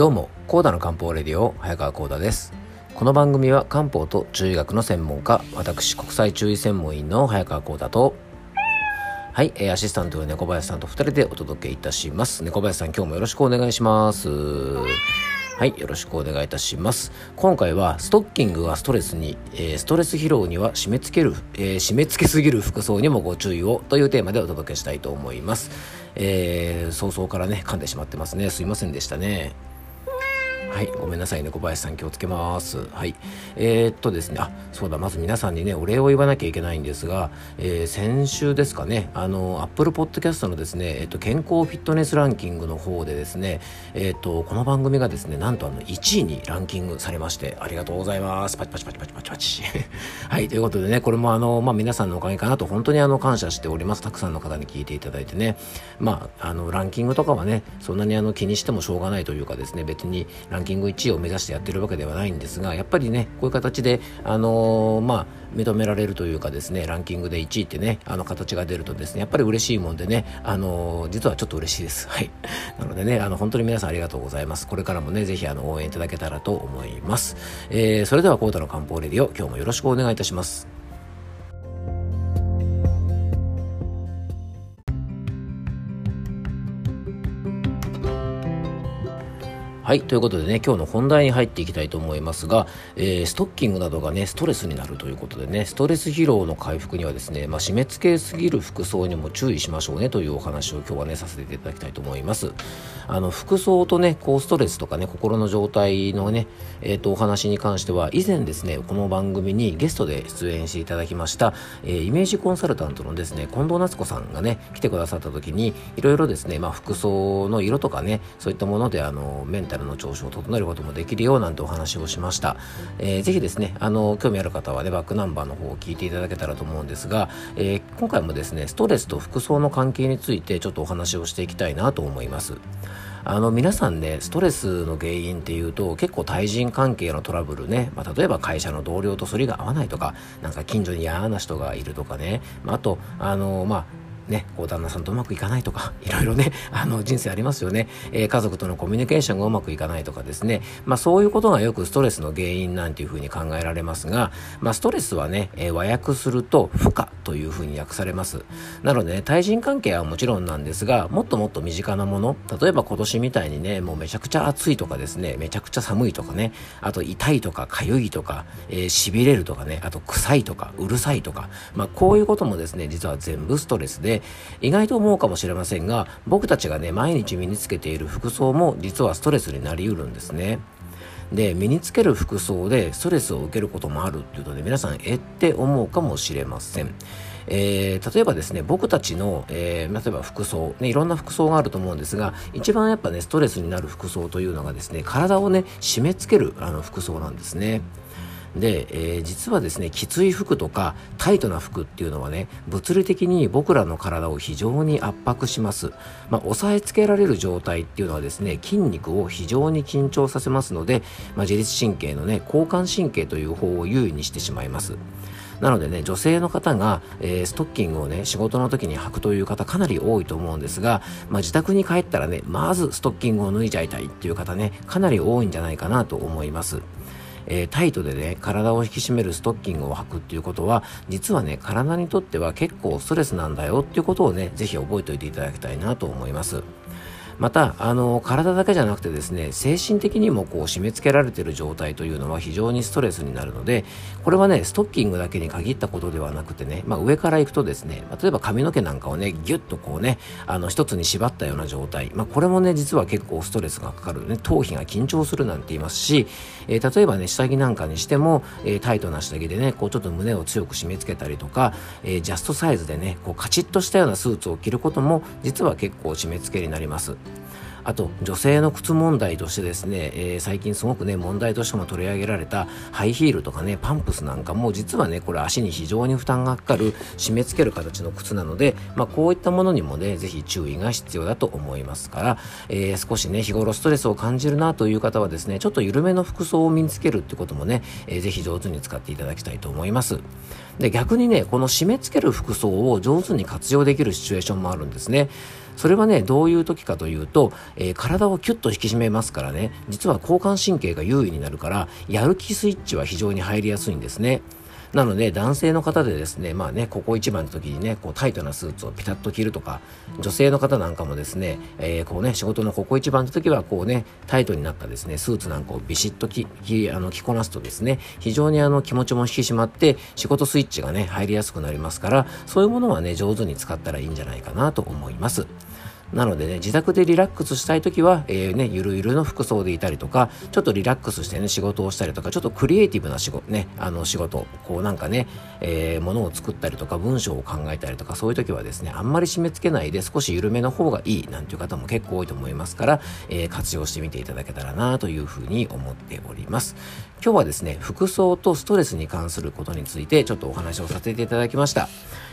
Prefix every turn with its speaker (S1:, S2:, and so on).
S1: どうも、コーダの漢方レディオ、早川コーダです。この番組は漢方と中医学の専門家、私、国際中医専門医の早川コーダと、はいえ、アシスタントの猫林さんと2人でお届けいたします。猫林さん、今日もよろしくお願いします。はい、よろしくお願いいたします。今回はストッキングがストレスに、えー、ストレス疲労には締め付ける、えー、締め付けすぎる服装にもご注意をというテーマでお届けしたいと思います。えー、早々からね、噛んでしまってますね。すいませんでしたね。はい、ごめんなさいね、小林さん気をつけます。はい。えー、っとですね、あ、そうだ、まず皆さんにね、お礼を言わなきゃいけないんですが、えー、先週ですかね、あの、Apple Podcast のですね、えー、っと、健康フィットネスランキングの方でですね、えっと、この番組がですね、なんとあの、1位にランキングされまして、ありがとうございます。パチパチパチパチパチパチ。はい、ということでね、これもあの、まあ、皆さんのおかげかなと、本当にあの、感謝しております。たくさんの方に聞いていただいてね、まあ、あの、ランキングとかはね、そんなにあの、気にしてもしょうがないというかですね、別にランランキング1位を目指してやってるわけではないんですがやっぱりねこういう形であのー、まあ認められるというかですねランキングで1位ってねあの形が出るとですねやっぱり嬉しいもんでねあのー、実はちょっと嬉しいです。はい。なのでねあの本当に皆さんありがとうございます。これからもねぜひあの応援いただけたらと思います、えー、それではコータの漢方レディオ今日もよろしくお願いいたします。はい。ということでね、今日の本題に入っていきたいと思いますが、えー、ストッキングなどがね、ストレスになるということでね、ストレス疲労の回復にはですね、まあ、締め付けすぎる服装にも注意しましょうねというお話を今日はね、させていただきたいと思います。あの、服装とね、こう、ストレスとかね、心の状態のね、えっ、ー、と、お話に関しては、以前ですね、この番組にゲストで出演していただきました、えー、イメージコンサルタントのですね、近藤夏子さんがね、来てくださった時に、いろいろですね、まあ、服装の色とかね、そういったもので、あの、メンタルの調子を整えることもできるよなんてお話をしました、えー、ぜひですねあの興味ある方はねバックナンバーの方を聞いていただけたらと思うんですが、えー、今回もですねストレスと服装の関係についてちょっとお話をしていきたいなと思います。あの皆さんねストレスの原因っていうと結構対人関係のトラブルね、まあ、例えば会社の同僚と反りが合わないとかなんか近所に嫌な人がいるとかね、まあ、あとあのまあね、こう旦那さんとうまくいかないとか、いろいろね、あの人生ありますよね。えー、家族とのコミュニケーションがうまくいかないとかですね。まあそういうことがよくストレスの原因なんていうふうに考えられますが、まあストレスはね、えー、和訳すると負荷というふうに訳されます。なのでね、対人関係はもちろんなんですが、もっともっと身近なもの、例えば今年みたいにね、もうめちゃくちゃ暑いとかですね、めちゃくちゃ寒いとかね、あと痛いとか痒いとか、えー、痺れるとかね、あと臭いとか、うるさいとか、まあこういうこともですね、実は全部ストレスで、意外と思うかもしれませんが僕たちがね毎日身につけている服装も実はストレスになりうるんですねで身につける服装でストレスを受けることもあるっていうので皆さんえって思うかもしれませんえー、例えばですね、僕たちの、えー、例えば服装、ね、いろんな服装があると思うんですが、一番やっぱね、ストレスになる服装というのがですね、体をね、締め付けるあの服装なんですね。で、えー、実はですねきつい服とかタイトな服っていうのはね物理的に僕らの体を非常に圧迫します、まあ、押さえつけられる状態っていうのはですね筋肉を非常に緊張させますので、まあ、自律神経のね交感神経という方を優位にしてしまいますなのでね、女性の方が、えー、ストッキングをね、仕事の時に履くという方かなり多いと思うんですが、まあ、自宅に帰ったらね、まずストッキングを脱いじゃいたいっていう方ね、かなり多いんじゃないかなと思います。えー、タイトでね、体を引き締めるストッキングを履くっていうことは、実はね、体にとっては結構ストレスなんだよっていうことをね、ぜひ覚えておいていただきたいなと思います。またあの体だけじゃなくてですね精神的にもこう締め付けられている状態というのは非常にストレスになるのでこれはねストッキングだけに限ったことではなくてね、まあ、上から行くとですねま例えば髪の毛なんかをねギュッとこうねあの一つに縛ったような状態、まあ、これもね実は結構ストレスがかかるね頭皮が緊張するなんて言いますし、えー、例えばね下着なんかにしても、えー、タイトな下着でねこうちょっと胸を強く締め付けたりとか、えー、ジャストサイズでねこうカチッとしたようなスーツを着ることも実は結構締め付けになります。あと女性の靴問題としてですね、えー、最近すごくね問題としても取り上げられたハイヒールとかねパンプスなんかも実はねこれ足に非常に負担がかかる締め付ける形の靴なので、まあ、こういったものにもねぜひ注意が必要だと思いますから、えー、少しね日頃ストレスを感じるなという方はですねちょっと緩めの服装を身につけるってこともね、えー、ぜひ上手に使っていただきたいと思います。で逆にねこの締め付ける服装を上手に活用できるシチュエーションもあるんですね。それはねどういう時かというと、えー、体をキュッと引き締めますからね実は交感神経が優位になるからやる気スイッチは非常に入りやすいんですね。なので男性の方でですねまあねここ一番の時にねこうタイトなスーツをピタッと着るとか女性の方なんかもですね、えー、こうね仕事のここ一番の時はこうねタイトになったですねスーツなんかをビシッと着着あの着こなすとですね非常にあの気持ちも引き締まって仕事スイッチがね入りやすくなりますからそういうものはね上手に使ったらいいんじゃないかなと思います。なのでね、自宅でリラックスしたい時は、えー、ね、ゆるゆるの服装でいたりとか、ちょっとリラックスしてね、仕事をしたりとか、ちょっとクリエイティブな仕事、ね、あの仕事、こうなんかね、えー、物を作ったりとか、文章を考えたりとか、そういう時はですね、あんまり締め付けないで少し緩めの方がいいなんていう方も結構多いと思いますから、えー、活用してみていただけたらなというふうに思っております。今日はですね、服装とストレスに関することについてちょっとお話をさせていただきました。